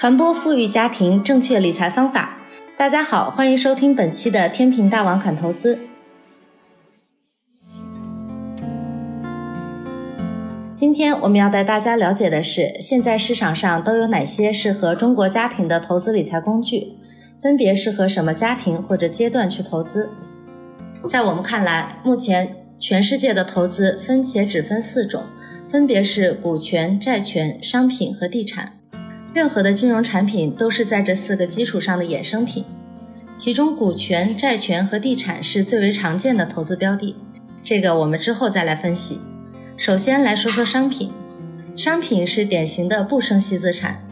传播富裕家庭正确理财方法。大家好，欢迎收听本期的天平大王侃投资。今天我们要带大家了解的是，现在市场上都有哪些适合中国家庭的投资理财工具，分别适合什么家庭或者阶段去投资？在我们看来，目前全世界的投资分且只分四种，分别是股权、债权、商品和地产。任何的金融产品都是在这四个基础上的衍生品，其中股权、债权和地产是最为常见的投资标的。这个我们之后再来分析。首先来说说商品，商品是典型的不生息资产，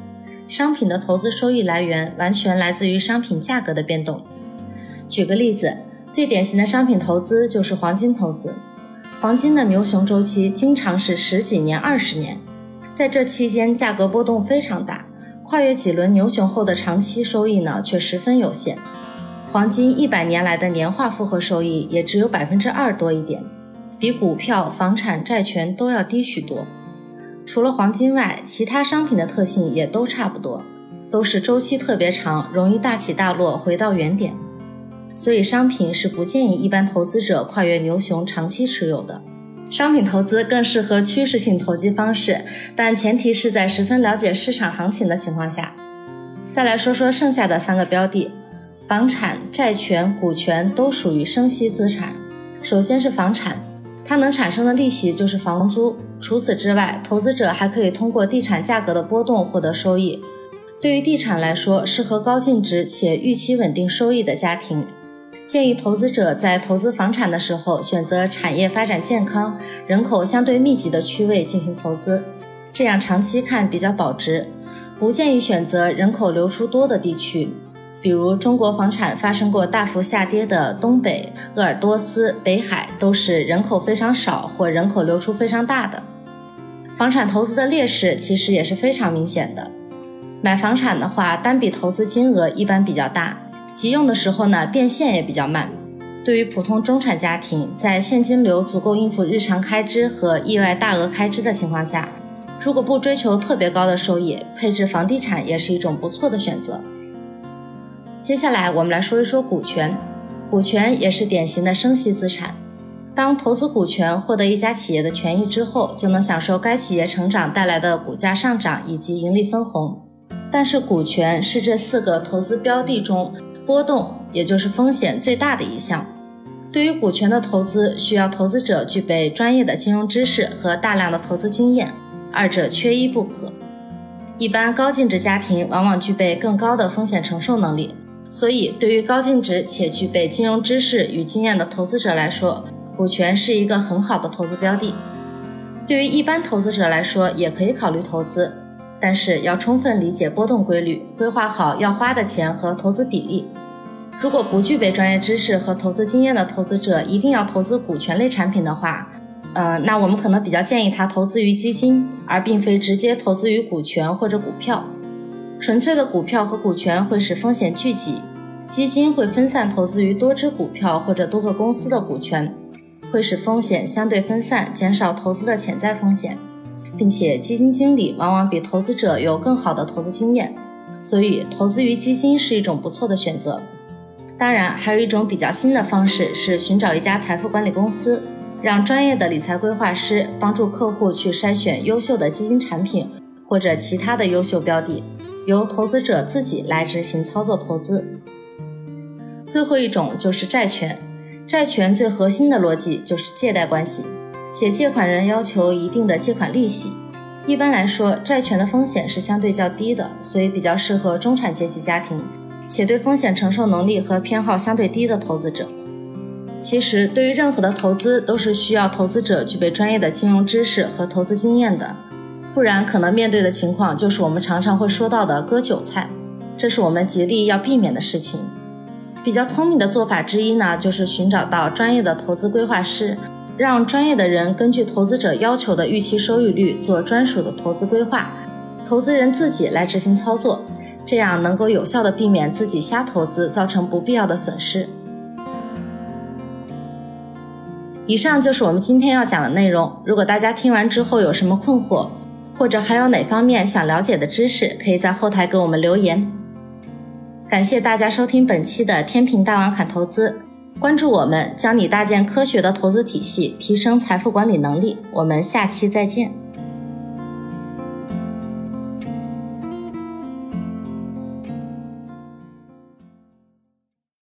商品的投资收益来源完全来自于商品价格的变动。举个例子，最典型的商品投资就是黄金投资，黄金的牛熊周期经常是十几年、二十年，在这期间价格波动非常大。跨越几轮牛熊后的长期收益呢，却十分有限。黄金一百年来的年化复合收益也只有百分之二多一点，比股票、房产、债权都要低许多。除了黄金外，其他商品的特性也都差不多，都是周期特别长，容易大起大落，回到原点。所以，商品是不建议一般投资者跨越牛熊长期持有的。商品投资更适合趋势性投机方式，但前提是在十分了解市场行情的情况下。再来说说剩下的三个标的，房产、债权、股权都属于生息资产。首先是房产，它能产生的利息就是房租。除此之外，投资者还可以通过地产价格的波动获得收益。对于地产来说，适合高净值且预期稳定收益的家庭。建议投资者在投资房产的时候，选择产业发展健康、人口相对密集的区位进行投资，这样长期看比较保值。不建议选择人口流出多的地区，比如中国房产发生过大幅下跌的东北、鄂尔多斯、北海，都是人口非常少或人口流出非常大的。房产投资的劣势其实也是非常明显的，买房产的话，单笔投资金额一般比较大。急用的时候呢，变现也比较慢。对于普通中产家庭，在现金流足够应付日常开支和意外大额开支的情况下，如果不追求特别高的收益，配置房地产也是一种不错的选择。接下来我们来说一说股权，股权也是典型的生息资产。当投资股权获得一家企业的权益之后，就能享受该企业成长带来的股价上涨以及盈利分红。但是股权是这四个投资标的中。波动也就是风险最大的一项。对于股权的投资，需要投资者具备专业的金融知识和大量的投资经验，二者缺一不可。一般高净值家庭往往具备更高的风险承受能力，所以对于高净值且具备金融知识与经验的投资者来说，股权是一个很好的投资标的。对于一般投资者来说，也可以考虑投资，但是要充分理解波动规律，规划好要花的钱和投资比例。如果不具备专业知识和投资经验的投资者一定要投资股权类产品的话，呃，那我们可能比较建议他投资于基金，而并非直接投资于股权或者股票。纯粹的股票和股权会使风险聚集，基金会分散投资于多只股票或者多个公司的股权，会使风险相对分散，减少投资的潜在风险，并且基金经理往往比投资者有更好的投资经验，所以投资于基金是一种不错的选择。当然，还有一种比较新的方式是寻找一家财富管理公司，让专业的理财规划师帮助客户去筛选优秀的基金产品或者其他的优秀标的，由投资者自己来执行操作投资。最后一种就是债权，债权最核心的逻辑就是借贷关系，且借款人要求一定的借款利息。一般来说，债权的风险是相对较低的，所以比较适合中产阶级家庭。且对风险承受能力和偏好相对低的投资者，其实对于任何的投资都是需要投资者具备专业的金融知识和投资经验的，不然可能面对的情况就是我们常常会说到的割韭菜，这是我们极力要避免的事情。比较聪明的做法之一呢，就是寻找到专业的投资规划师，让专业的人根据投资者要求的预期收益率做专属的投资规划，投资人自己来执行操作。这样能够有效的避免自己瞎投资造成不必要的损失。以上就是我们今天要讲的内容。如果大家听完之后有什么困惑，或者还有哪方面想了解的知识，可以在后台给我们留言。感谢大家收听本期的天平大王侃投资，关注我们，教你搭建科学的投资体系，提升财富管理能力。我们下期再见。